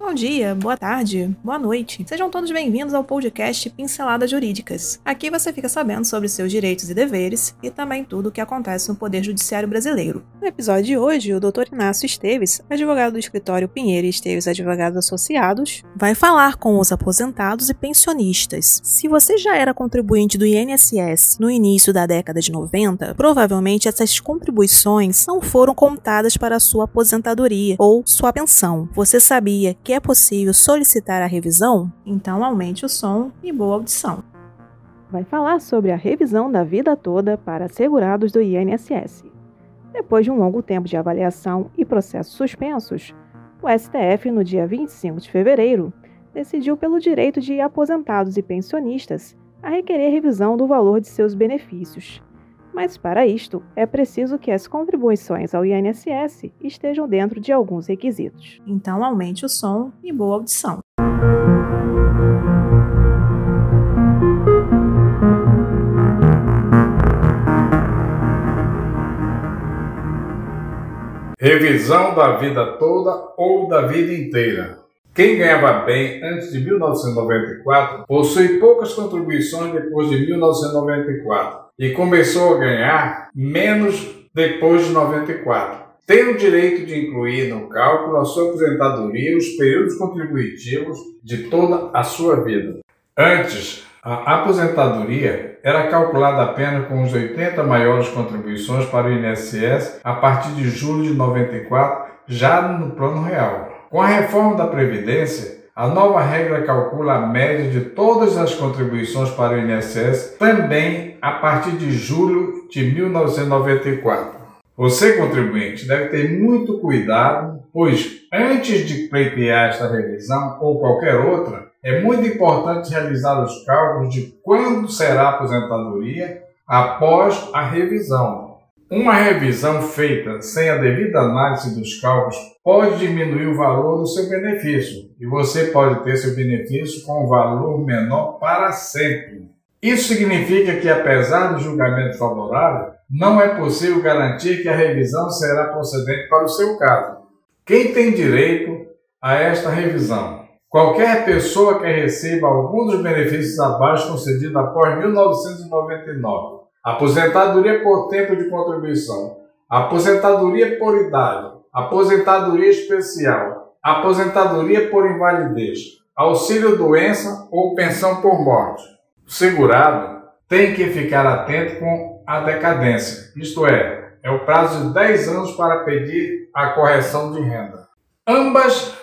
Bom dia, boa tarde, boa noite. Sejam todos bem-vindos ao podcast Pinceladas Jurídicas. Aqui você fica sabendo sobre seus direitos e deveres e também tudo o que acontece no Poder Judiciário Brasileiro. No episódio de hoje, o Dr. Inácio Esteves, advogado do escritório Pinheiro e Esteves Advogados Associados, vai falar com os aposentados e pensionistas. Se você já era contribuinte do INSS no início da década de 90, provavelmente essas contribuições não foram contadas para a sua aposentadoria ou sua pensão. Você sabia que é possível solicitar a revisão? Então aumente o som e boa audição. Vai falar sobre a revisão da vida toda para assegurados do INSS. Depois de um longo tempo de avaliação e processos suspensos, o STF, no dia 25 de fevereiro, decidiu pelo direito de aposentados e pensionistas a requerer revisão do valor de seus benefícios. Mas para isto, é preciso que as contribuições ao INSS estejam dentro de alguns requisitos. Então aumente o som e boa audição. Revisão da vida toda ou da vida inteira. Quem ganhava bem antes de 1994 possui poucas contribuições depois de 1994 e começou a ganhar menos depois de 94. Tem o direito de incluir no cálculo a sua aposentadoria os períodos contributivos de toda a sua vida. Antes, a aposentadoria era calculada apenas com os 80 maiores contribuições para o INSS a partir de julho de 94, já no plano real. Com a reforma da Previdência, a nova regra calcula a média de todas as contribuições para o INSS também a partir de julho de 1994. Você, contribuinte, deve ter muito cuidado, pois antes de pleitear esta revisão ou qualquer outra, é muito importante realizar os cálculos de quando será a aposentadoria após a revisão, uma revisão feita sem a devida análise dos cálculos pode diminuir o valor do seu benefício e você pode ter seu benefício com um valor menor para sempre. Isso significa que, apesar do julgamento favorável, não é possível garantir que a revisão será procedente para o seu caso. Quem tem direito a esta revisão? Qualquer pessoa que receba algum dos benefícios abaixo concedidos após 1999 aposentadoria por tempo de contribuição, aposentadoria por idade, aposentadoria especial, aposentadoria por invalidez, auxílio doença ou pensão por morte. O segurado tem que ficar atento com a decadência, isto é, é o prazo de 10 anos para pedir a correção de renda. Ambas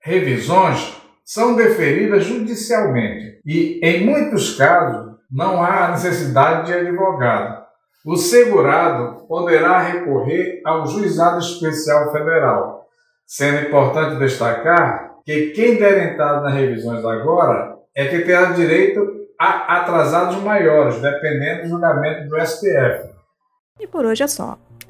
revisões são deferidas judicialmente e, em muitos casos, não há necessidade de advogado. O segurado poderá recorrer ao Juizado Especial Federal, sendo importante destacar que quem der entrada nas revisões agora é que terá direito a atrasados maiores, dependendo do julgamento do STF. E por hoje é só.